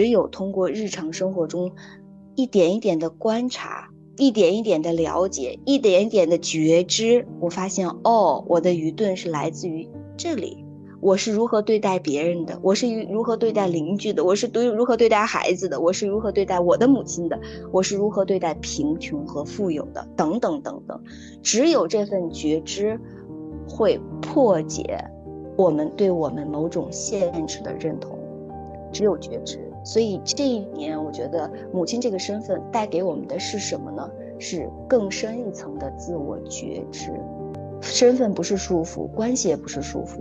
只有通过日常生活中一点一点的观察，一点一点的了解，一点一点的觉知，我发现哦，我的愚钝是来自于这里。我是如何对待别人的？我是如何对待邻居的？我是对如何对待孩子的？我是如何对待我的母亲的？我是如何对待贫穷和富有的？等等等等，只有这份觉知，会破解我们对我们某种限制的认同。只有觉知，所以这一年，我觉得母亲这个身份带给我们的是什么呢？是更深一层的自我觉知。身份不是束缚，关系也不是束缚。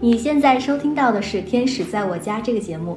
你现在收听到的是《天使在我家》这个节目。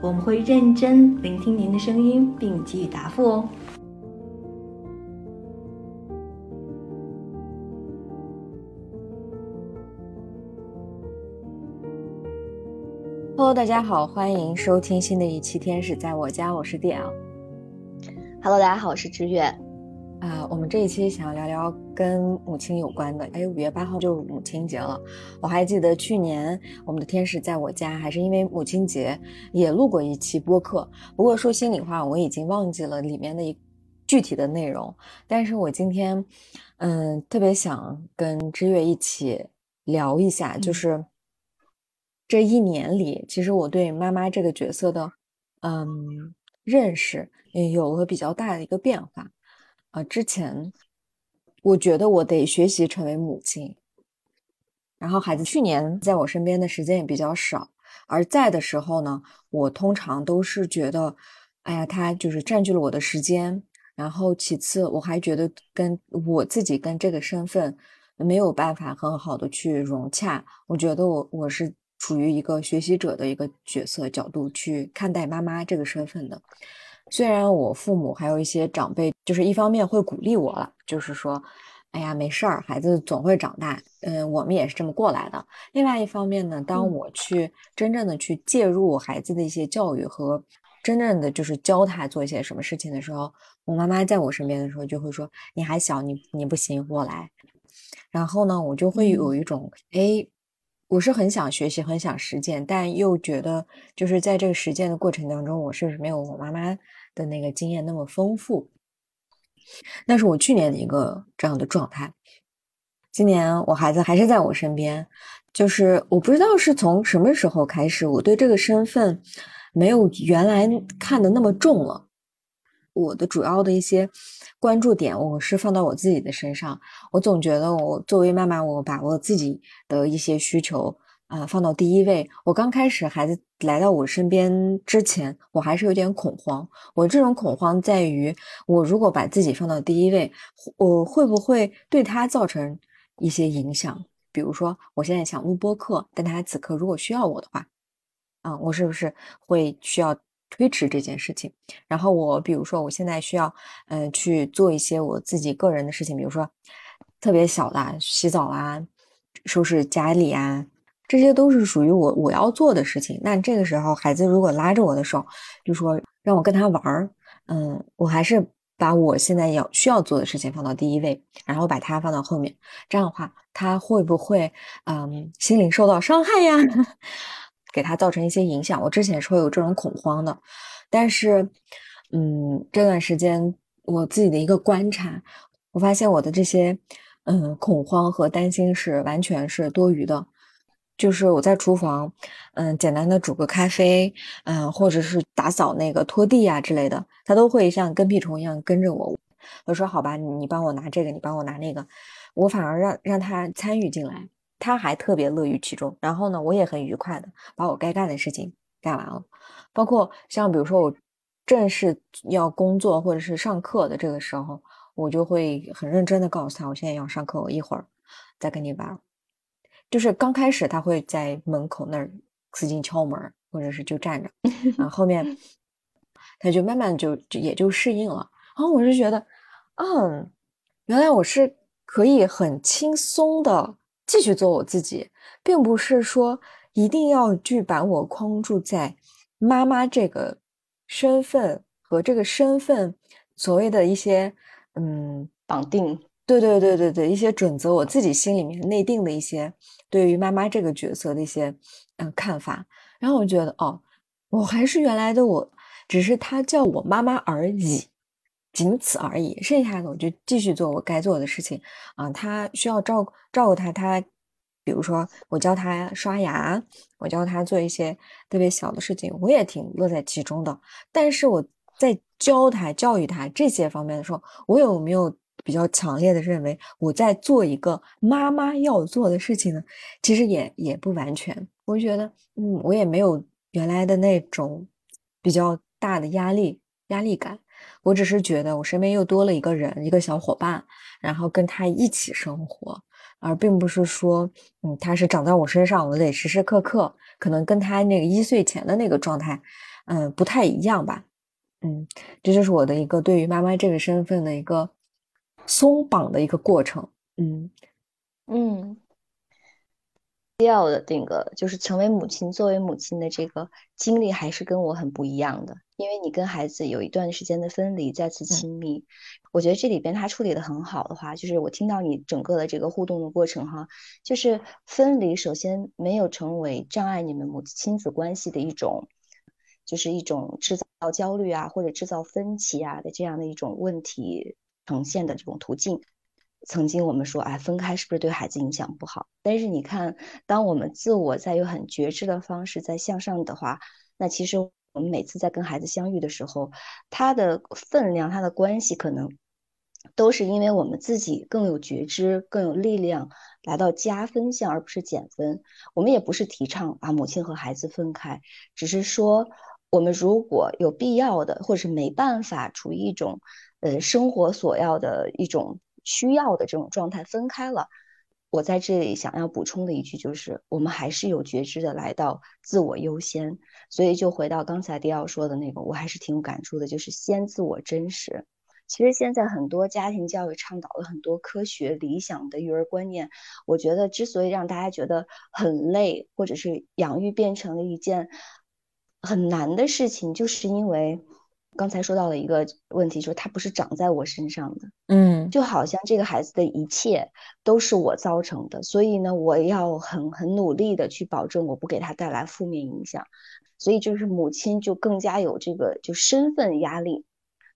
我们会认真聆听您的声音，并给予答复哦。Hello，大家好，欢迎收听新的一期《天使在我家》，我是 DL。Hello，大家好，我是志远。啊，我们这一期想要聊聊跟母亲有关的。哎，五月八号就是母亲节了。我还记得去年我们的天使在我家，还是因为母亲节也录过一期播客。不过说心里话，我已经忘记了里面的一具体的内容。但是我今天，嗯，特别想跟知月一起聊一下，就是这一年里，其实我对妈妈这个角色的，嗯，认识有了比较大的一个变化。啊，之前我觉得我得学习成为母亲，然后孩子去年在我身边的时间也比较少，而在的时候呢，我通常都是觉得，哎呀，他就是占据了我的时间，然后其次我还觉得跟我自己跟这个身份没有办法很好的去融洽，我觉得我我是处于一个学习者的一个角色角度去看待妈妈这个身份的。虽然我父母还有一些长辈，就是一方面会鼓励我了，就是说，哎呀，没事儿，孩子总会长大，嗯，我们也是这么过来的。另外一方面呢，当我去真正的去介入孩子的一些教育和真正的就是教他做一些什么事情的时候，我妈妈在我身边的时候就会说：“你还小，你你不行，我来。”然后呢，我就会有一种，哎，我是很想学习，很想实践，但又觉得就是在这个实践的过程当中，我是没有我妈妈。的那个经验那么丰富，那是我去年的一个这样的状态。今年我孩子还是在我身边，就是我不知道是从什么时候开始，我对这个身份没有原来看的那么重了。我的主要的一些关注点，我是放到我自己的身上。我总觉得我作为妈妈，我把我自己的一些需求。啊，放到第一位。我刚开始孩子来到我身边之前，我还是有点恐慌。我这种恐慌在于，我如果把自己放到第一位，我会不会对他造成一些影响？比如说，我现在想录播课，但他此刻如果需要我的话，啊，我是不是会需要推迟这件事情？然后我比如说，我现在需要嗯去做一些我自己个人的事情，比如说特别小的洗澡啊、收拾家里啊。这些都是属于我我要做的事情。那这个时候，孩子如果拉着我的手，就说让我跟他玩儿，嗯，我还是把我现在要需要做的事情放到第一位，然后把他放到后面。这样的话，他会不会嗯心灵受到伤害呀？给他造成一些影响？我之前是会有这种恐慌的，但是嗯，这段时间我自己的一个观察，我发现我的这些嗯恐慌和担心是完全是多余的。就是我在厨房，嗯，简单的煮个咖啡，嗯，或者是打扫那个拖地啊之类的，他都会像跟屁虫一样跟着我。我说好吧，你帮我拿这个，你帮我拿那个，我反而让让他参与进来，他还特别乐于其中。然后呢，我也很愉快的把我该干的事情干完了，包括像比如说我正式要工作或者是上课的这个时候，我就会很认真的告诉他，我现在要上课，我一会儿再跟你玩。就是刚开始他会在门口那儿使劲敲门，或者是就站着，啊，后面他就慢慢就就也就适应了。然后我就觉得，嗯，原来我是可以很轻松的继续做我自己，并不是说一定要去把我框住在妈妈这个身份和这个身份所谓的一些嗯绑定。对对对对对，一些准则，我自己心里面内定的一些对于妈妈这个角色的一些嗯看法，然后我觉得哦，我还是原来的我，只是他叫我妈妈而已，仅此而已。剩下的我就继续做我该做的事情啊。他需要照照顾他，他比如说我教他刷牙，我教他做一些特别小的事情，我也挺乐在其中的。但是我在教他、教育他这些方面的时候，我有没有？比较强烈的认为我在做一个妈妈要做的事情呢，其实也也不完全。我觉得，嗯，我也没有原来的那种比较大的压力压力感。我只是觉得我身边又多了一个人，一个小伙伴，然后跟他一起生活，而并不是说，嗯，他是长在我身上，我得时时刻刻可能跟他那个一岁前的那个状态，嗯，不太一样吧。嗯，这就是我的一个对于妈妈这个身份的一个。松绑的一个过程，嗯。嗯，要的那个就是成为母亲，作为母亲的这个经历还是跟我很不一样的，因为你跟孩子有一段时间的分离，再次亲密，我觉得这里边他处理的很好的话，就是我听到你整个的这个互动的过程哈，就是分离首先没有成为障碍你们母亲子关系的一种，就是一种制造焦虑啊或者制造分歧啊的这样的一种问题。呈现的这种途径，曾经我们说，哎，分开是不是对孩子影响不好？但是你看，当我们自我在有很觉知的方式在向上的话，那其实我们每次在跟孩子相遇的时候，他的分量、他的关系，可能都是因为我们自己更有觉知、更有力量，来到加分项，而不是减分。我们也不是提倡把母亲和孩子分开，只是说，我们如果有必要的，或者是没办法，处于一种。呃，生活所要的一种需要的这种状态分开了。我在这里想要补充的一句就是，我们还是有觉知的来到自我优先。所以就回到刚才迪奥说的那个，我还是挺有感触的，就是先自我真实。其实现在很多家庭教育倡导了很多科学理想的育儿观念，我觉得之所以让大家觉得很累，或者是养育变成了一件很难的事情，就是因为。刚才说到了一个问题，就是他不是长在我身上的，嗯，就好像这个孩子的一切都是我造成的，所以呢，我要很很努力的去保证我不给他带来负面影响，所以就是母亲就更加有这个就身份压力，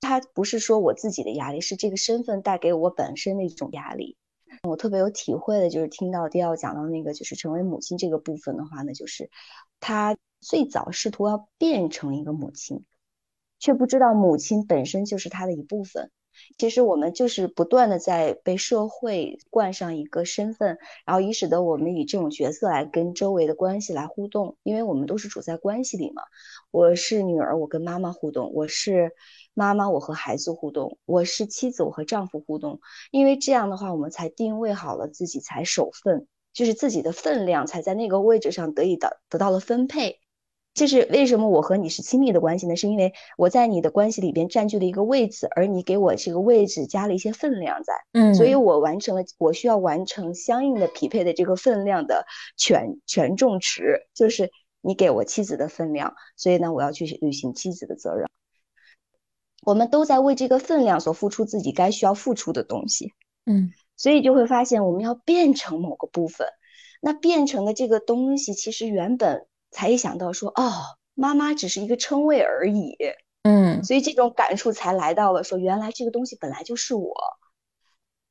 他不是说我自己的压力，是这个身份带给我本身的一种压力。我特别有体会的就是听到迪奥讲到那个就是成为母亲这个部分的话呢，就是他最早试图要变成一个母亲。却不知道母亲本身就是他的一部分。其实我们就是不断的在被社会冠上一个身份，然后以使得我们以这种角色来跟周围的关系来互动，因为我们都是处在关系里嘛。我是女儿，我跟妈妈互动；我是妈妈，我和孩子互动；我是妻子，我和丈夫互动。因为这样的话，我们才定位好了自己，才守份，就是自己的分量才在那个位置上得以的得到了分配。就是为什么我和你是亲密的关系呢？是因为我在你的关系里边占据了一个位置，而你给我这个位置加了一些分量在，嗯，所以我完成了我需要完成相应的匹配的这个分量的权权重值，就是你给我妻子的分量，所以呢，我要去履行妻子的责任。我们都在为这个分量所付出自己该需要付出的东西，嗯，所以就会发现我们要变成某个部分，那变成的这个东西其实原本。才一想到说哦，妈妈只是一个称谓而已，嗯，所以这种感触才来到了说，原来这个东西本来就是我。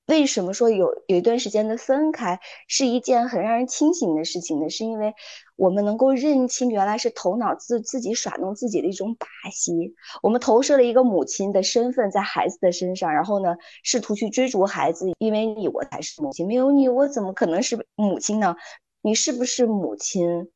为什么说有有一段时间的分开是一件很让人清醒的事情呢？是因为我们能够认清原来是头脑自自己耍弄自己的一种把戏。我们投射了一个母亲的身份在孩子的身上，然后呢，试图去追逐孩子，因为你我才是母亲，没有你我怎么可能是母亲呢？你是不是母亲？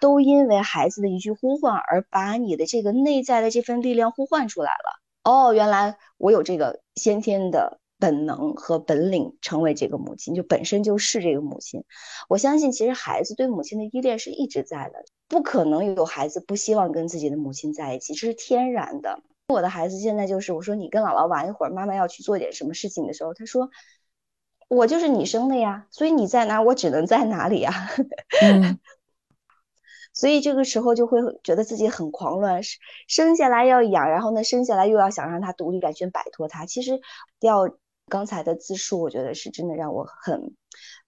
都因为孩子的一句呼唤而把你的这个内在的这份力量呼唤出来了。哦，原来我有这个先天的本能和本领成为这个母亲，就本身就是这个母亲。我相信，其实孩子对母亲的依恋是一直在的，不可能有孩子不希望跟自己的母亲在一起，这是天然的。我的孩子现在就是，我说你跟姥姥玩一会儿，妈妈要去做点什么事情的时候，他说我就是你生的呀，所以你在哪，我只能在哪里呀。所以这个时候就会觉得自己很狂乱，生下来要养，然后呢，生下来又要想让他独立，完全摆脱他。其实，掉刚才的自述，我觉得是真的让我很，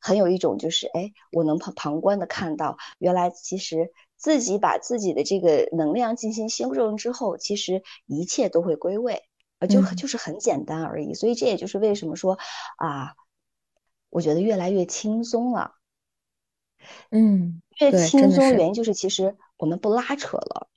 很有一种就是，哎，我能旁旁观的看到，原来其实自己把自己的这个能量进行修正之后，其实一切都会归位，呃，就就是很简单而已。所以这也就是为什么说啊，我觉得越来越轻松了。嗯。越轻松，原因就是其实我们不拉扯了。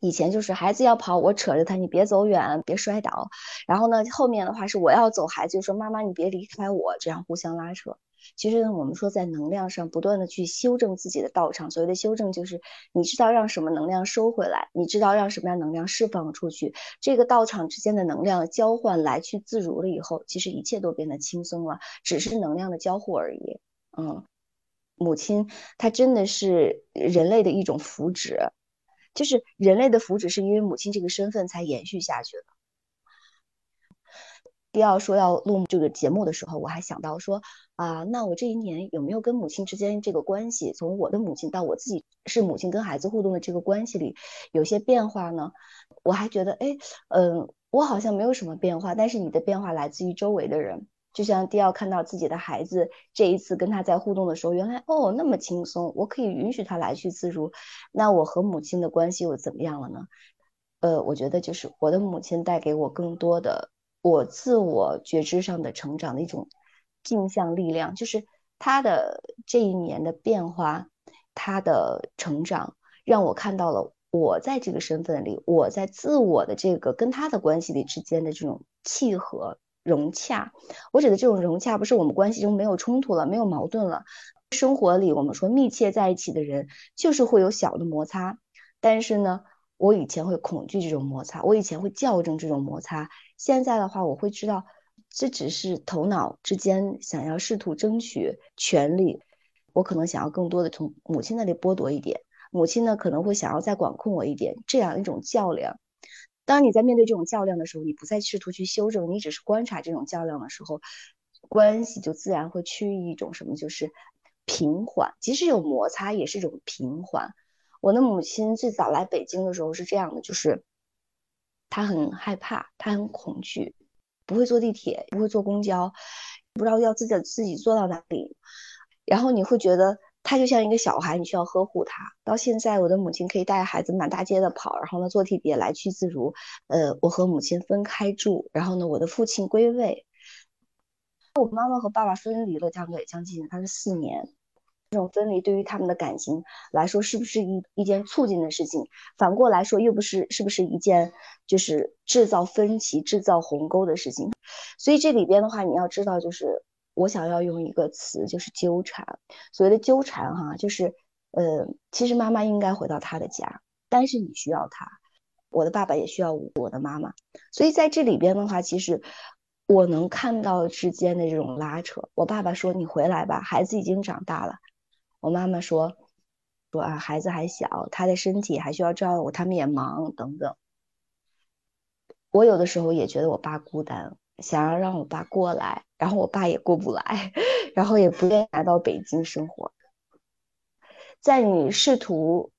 以前就是孩子要跑，我扯着他，你别走远，别摔倒。然后呢，后面的话是我要走，孩子就说妈妈你别离开我，这样互相拉扯。其实呢，我们说在能量上不断的去修正自己的道场，所谓的修正就是你知道让什么能量收回来，你知道让什么样能量释放出去，这个道场之间的能量交换来去自如了以后，其实一切都变得轻松了，只是能量的交互而已。嗯。母亲，她真的是人类的一种福祉，就是人类的福祉是因为母亲这个身份才延续下去的。第二说要录这个节目的时候，我还想到说啊，那我这一年有没有跟母亲之间这个关系，从我的母亲到我自己是母亲跟孩子互动的这个关系里有些变化呢？我还觉得，哎，嗯，我好像没有什么变化，但是你的变化来自于周围的人。就像迪奥看到自己的孩子这一次跟他在互动的时候，原来哦那么轻松，我可以允许他来去自如。那我和母亲的关系又怎么样了呢？呃，我觉得就是我的母亲带给我更多的我自我觉知上的成长的一种镜像力量，就是他的这一年的变化，他的成长让我看到了我在这个身份里，我在自我的这个跟他的关系里之间的这种契合。融洽，我指的这种融洽，不是我们关系中没有冲突了，没有矛盾了。生活里我们说密切在一起的人，就是会有小的摩擦。但是呢，我以前会恐惧这种摩擦，我以前会校正这种摩擦。现在的话，我会知道，这只是头脑之间想要试图争取权利。我可能想要更多的从母亲那里剥夺一点，母亲呢可能会想要再管控我一点，这样一种较量。当你在面对这种较量的时候，你不再试图去修正，你只是观察这种较量的时候，关系就自然会趋于一种什么，就是平缓。即使有摩擦，也是一种平缓。我的母亲最早来北京的时候是这样的，就是她很害怕，她很恐惧，不会坐地铁，不会坐公交，不知道要自己自己坐到哪里，然后你会觉得。他就像一个小孩，你需要呵护他。到现在，我的母亲可以带着孩子满大街的跑，然后呢坐地铁来去自如。呃，我和母亲分开住，然后呢我的父亲归位。我妈妈和爸爸分离了，将近将近他是四年。这种分离对于他们的感情来说，是不是一一件促进的事情？反过来说，又不是是不是一件就是制造分歧、制造鸿沟的事情？所以这里边的话，你要知道就是。我想要用一个词，就是纠缠。所谓的纠缠，哈，就是，呃，其实妈妈应该回到她的家，但是你需要她，我的爸爸也需要我的妈妈。所以在这里边的话，其实我能看到之间的这种拉扯。我爸爸说：“你回来吧，孩子已经长大了。”我妈妈说：“说啊，孩子还小，他的身体还需要照顾，他们也忙等等。”我有的时候也觉得我爸孤单。想要让我爸过来，然后我爸也过不来，然后也不愿意来到北京生活。在你试图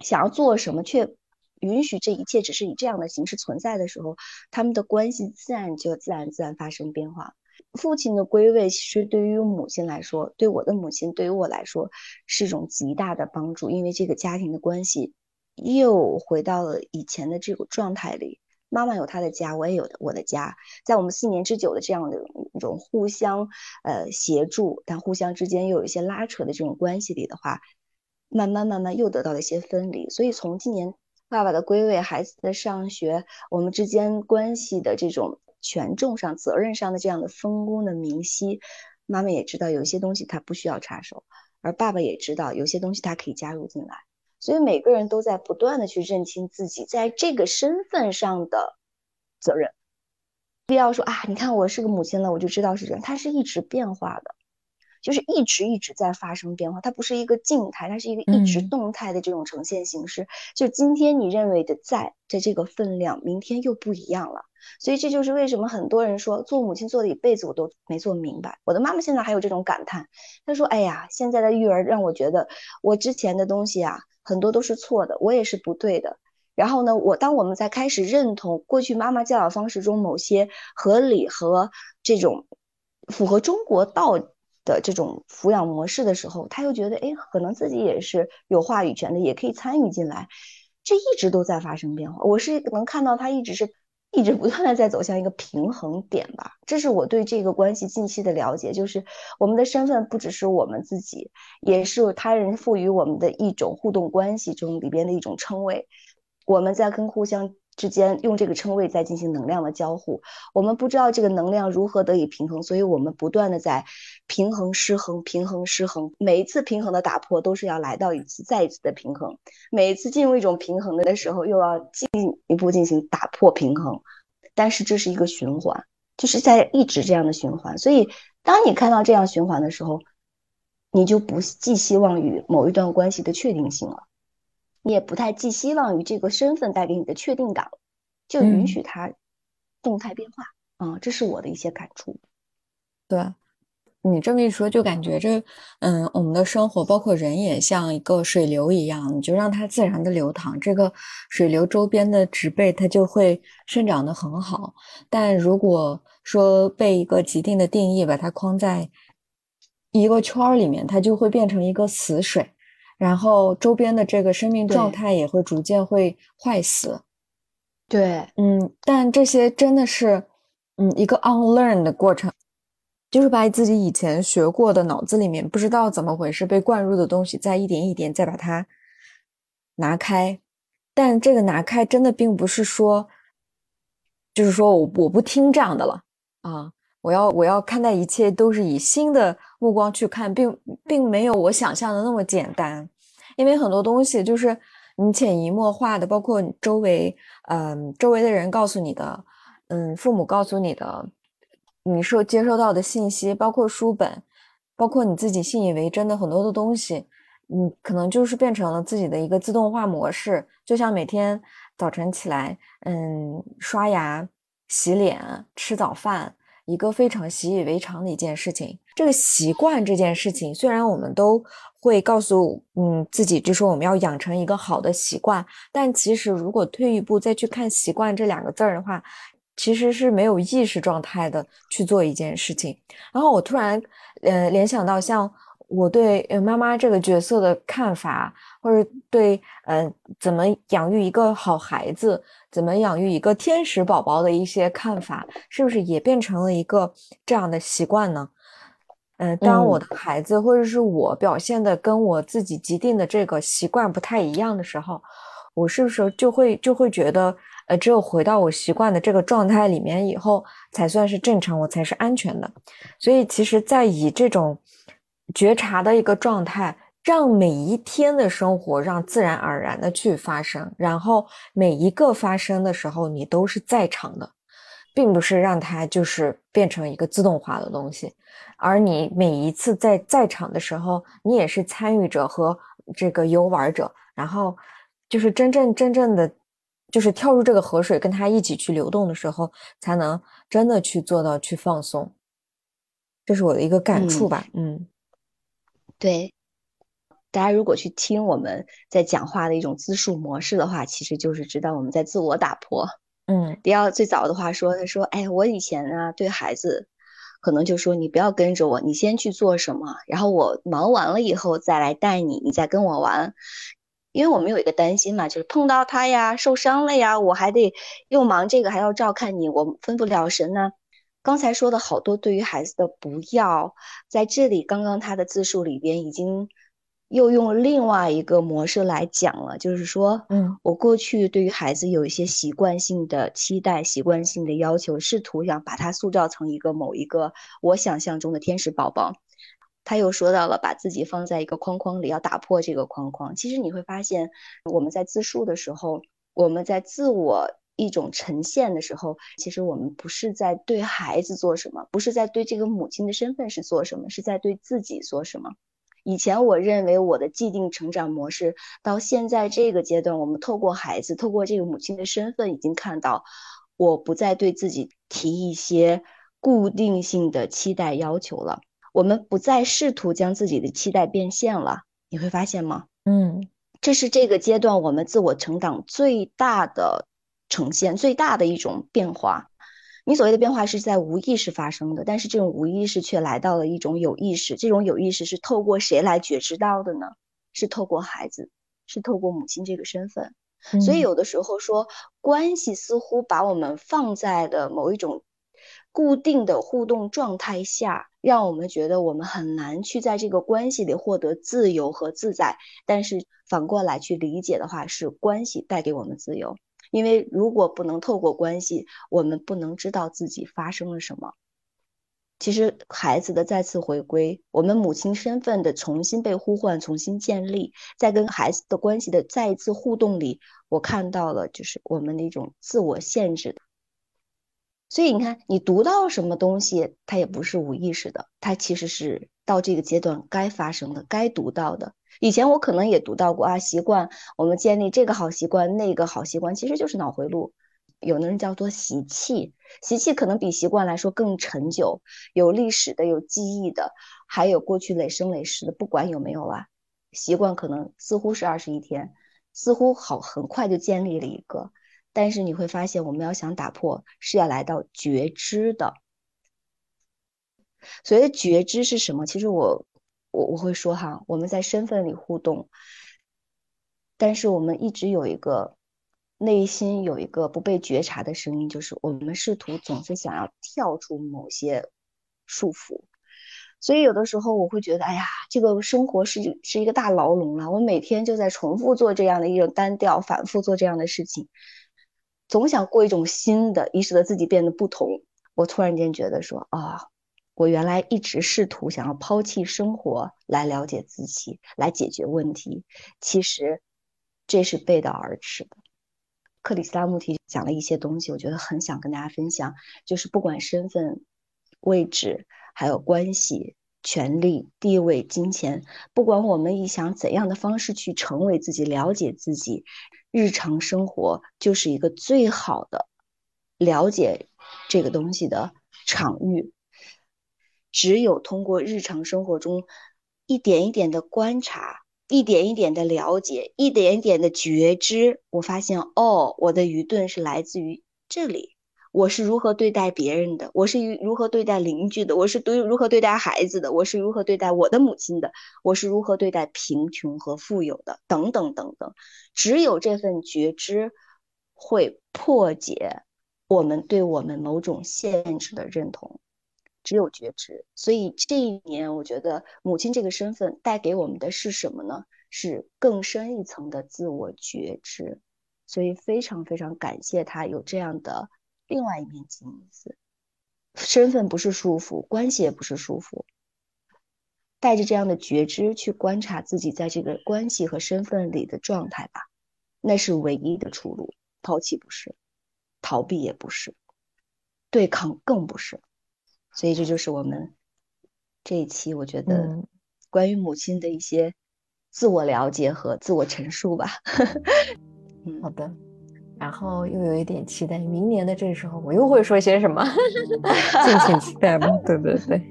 想要做什么，却允许这一切只是以这样的形式存在的时候，他们的关系自然就自然自然发生变化。父亲的归位，其实对于母亲来说，对我的母亲，对于我来说，是一种极大的帮助，因为这个家庭的关系又回到了以前的这个状态里。妈妈有她的家，我也有我的家。在我们四年之久的这样的一种互相呃协助，但互相之间又有一些拉扯的这种关系里的话，慢慢慢慢又得到了一些分离。所以从今年爸爸的归位、孩子的上学，我们之间关系的这种权重上、责任上的这样的分工的明晰，妈妈也知道有些东西她不需要插手，而爸爸也知道有些东西他可以加入进来。所以每个人都在不断的去认清自己在这个身份上的责任。不要说啊，你看我是个母亲了，我就知道是这样，它是一直变化的。就是一直一直在发生变化，它不是一个静态，它是一个一直动态的这种呈现形式。就今天你认为的在的这个分量，明天又不一样了。所以这就是为什么很多人说做母亲做了一辈子我都没做明白。我的妈妈现在还有这种感叹，她说：“哎呀，现在的育儿让我觉得我之前的东西啊，很多都是错的，我也是不对的。然后呢，我当我们在开始认同过去妈妈教导方式中某些合理和这种符合中国道。”的这种抚养模式的时候，他又觉得，哎，可能自己也是有话语权的，也可以参与进来。这一直都在发生变化。我是能看到他一直是一直不断的在走向一个平衡点吧。这是我对这个关系近期的了解，就是我们的身份不只是我们自己，也是他人赋予我们的一种互动关系中里边的一种称谓。我们在跟互相。之间用这个称谓在进行能量的交互，我们不知道这个能量如何得以平衡，所以我们不断的在平衡失衡，平衡失衡。每一次平衡的打破都是要来到一次再一次的平衡，每一次进入一种平衡的时候，又要进一步进行打破平衡。但是这是一个循环，就是在一直这样的循环。所以当你看到这样循环的时候，你就不寄希望于某一段关系的确定性了。你也不太寄希望于这个身份带给你的确定感，就允许它动态变化啊，这是我的一些感触。对，你这么一说，就感觉这，嗯，我们的生活包括人也像一个水流一样，你就让它自然的流淌，这个水流周边的植被它就会生长的很好。但如果说被一个既定的定义把它框在一个圈儿里面，它就会变成一个死水。然后周边的这个生命状态也会逐渐会坏死，对，嗯，但这些真的是，嗯，一个 unlearn 的过程，就是把自己以前学过的脑子里面不知道怎么回事被灌入的东西，再一点一点再把它拿开，但这个拿开真的并不是说，就是说我我不听这样的了啊。我要我要看待一切都是以新的目光去看，并并没有我想象的那么简单，因为很多东西就是你潜移默化的，包括你周围，嗯，周围的人告诉你的，嗯，父母告诉你的，你受接收到的信息，包括书本，包括你自己信以为真的很多的东西，你可能就是变成了自己的一个自动化模式，就像每天早晨起来，嗯，刷牙、洗脸、吃早饭。一个非常习以为常的一件事情，这个习惯这件事情，虽然我们都会告诉嗯自己，就说我们要养成一个好的习惯，但其实如果退一步再去看“习惯”这两个字儿的话，其实是没有意识状态的去做一件事情。然后我突然呃联想到，像我对妈妈这个角色的看法，或者对嗯怎么养育一个好孩子。怎么养育一个天使宝宝的一些看法，是不是也变成了一个这样的习惯呢？嗯，当我的孩子或者是我表现的跟我自己既定的这个习惯不太一样的时候，我是不是就会就会觉得，呃，只有回到我习惯的这个状态里面以后，才算是正常，我才是安全的。所以，其实，在以这种觉察的一个状态。让每一天的生活让自然而然的去发生，然后每一个发生的时候，你都是在场的，并不是让它就是变成一个自动化的东西。而你每一次在在场的时候，你也是参与者和这个游玩者，然后就是真正真正的就是跳入这个河水，跟它一起去流动的时候，才能真的去做到去放松。这是我的一个感触吧，嗯，对。大家如果去听我们在讲话的一种自述模式的话，其实就是知道我们在自我打破。嗯，迪奥最早的话说，他说：“哎，我以前啊对孩子，可能就说你不要跟着我，你先去做什么，然后我忙完了以后再来带你，你再跟我玩。因为我们有一个担心嘛，就是碰到他呀，受伤了呀，我还得又忙这个，还要照看你，我分不了神呢。刚才说的好多对于孩子的不要，在这里刚刚他的自述里边已经。又用另外一个模式来讲了，就是说，嗯，我过去对于孩子有一些习惯性的期待、习惯性的要求，试图想把他塑造成一个某一个我想象中的天使宝宝。他又说到了把自己放在一个框框里，要打破这个框框。其实你会发现，我们在自述的时候，我们在自我一种呈现的时候，其实我们不是在对孩子做什么，不是在对这个母亲的身份是做什么，是在对自己做什么。以前我认为我的既定成长模式，到现在这个阶段，我们透过孩子，透过这个母亲的身份，已经看到，我不再对自己提一些固定性的期待要求了。我们不再试图将自己的期待变现了。你会发现吗？嗯，这是这个阶段我们自我成长最大的呈现，最大的一种变化。你所谓的变化是在无意识发生的，但是这种无意识却来到了一种有意识。这种有意识是透过谁来觉知到的呢？是透过孩子，是透过母亲这个身份。所以有的时候说，关系似乎把我们放在了某一种固定的互动状态下，让我们觉得我们很难去在这个关系里获得自由和自在。但是反过来去理解的话，是关系带给我们自由。因为如果不能透过关系，我们不能知道自己发生了什么。其实孩子的再次回归，我们母亲身份的重新被呼唤、重新建立，在跟孩子的关系的再一次互动里，我看到了就是我们的一种自我限制的。所以你看，你读到什么东西，它也不是无意识的，它其实是到这个阶段该发生的、该读到的。以前我可能也读到过啊，习惯我们建立这个好习惯，那个好习惯，其实就是脑回路。有的人叫做习气，习气可能比习惯来说更陈旧，有历史的，有记忆的，还有过去累生累世的，不管有没有啊，习惯可能似乎是二十一天，似乎好很快就建立了一个，但是你会发现，我们要想打破，是要来到觉知的。所谓的觉知是什么？其实我。我我会说哈，我们在身份里互动，但是我们一直有一个内心有一个不被觉察的声音，就是我们试图总是想要跳出某些束缚，所以有的时候我会觉得，哎呀，这个生活是是一个大牢笼了，我每天就在重复做这样的一种单调，反复做这样的事情，总想过一种新的，以使得自己变得不同。我突然间觉得说啊。我原来一直试图想要抛弃生活来了解自己，来解决问题，其实这是背道而驰的。克里斯拉穆提讲了一些东西，我觉得很想跟大家分享，就是不管身份、位置，还有关系、权力、地位、金钱，不管我们以想怎样的方式去成为自己、了解自己，日常生活就是一个最好的了解这个东西的场域。只有通过日常生活中一点一点的观察，一点一点的了解，一点一点的觉知，我发现哦，我的愚钝是来自于这里。我是如何对待别人的？我是如何对待邻居的？我是对如何对待孩子的？我是如何对待我的母亲的？我是如何对待贫穷和富有的？等等等等。只有这份觉知，会破解我们对我们某种限制的认同。只有觉知，所以这一年，我觉得母亲这个身份带给我们的是什么呢？是更深一层的自我觉知。所以非常非常感谢他有这样的另外一面镜子。身份不是束缚，关系也不是束缚。带着这样的觉知去观察自己在这个关系和身份里的状态吧，那是唯一的出路。抛弃不是，逃避也不是，对抗更不是。所以这就是我们这一期，我觉得关于母亲的一些自我了解和自我陈述吧。嗯，好的。然后又有一点期待，明年的这时候我又会说些什么？敬请期待吧。对对对，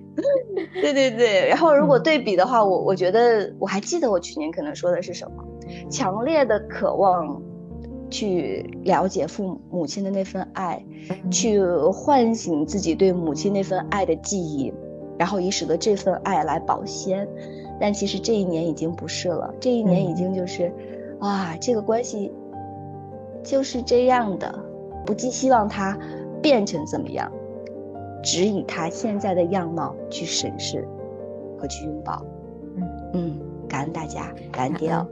对对对。然后如果对比的话，我我觉得我还记得我去年可能说的是什么？强烈的渴望。去了解父母亲的那份爱，去唤醒自己对母亲那份爱的记忆，然后以使得这份爱来保鲜。但其实这一年已经不是了，这一年已经就是，哇，这个关系就是这样的，不寄希望它变成怎么样，只以他现在的样貌去审视和去拥抱。嗯嗯，感恩大家，感恩迪奥。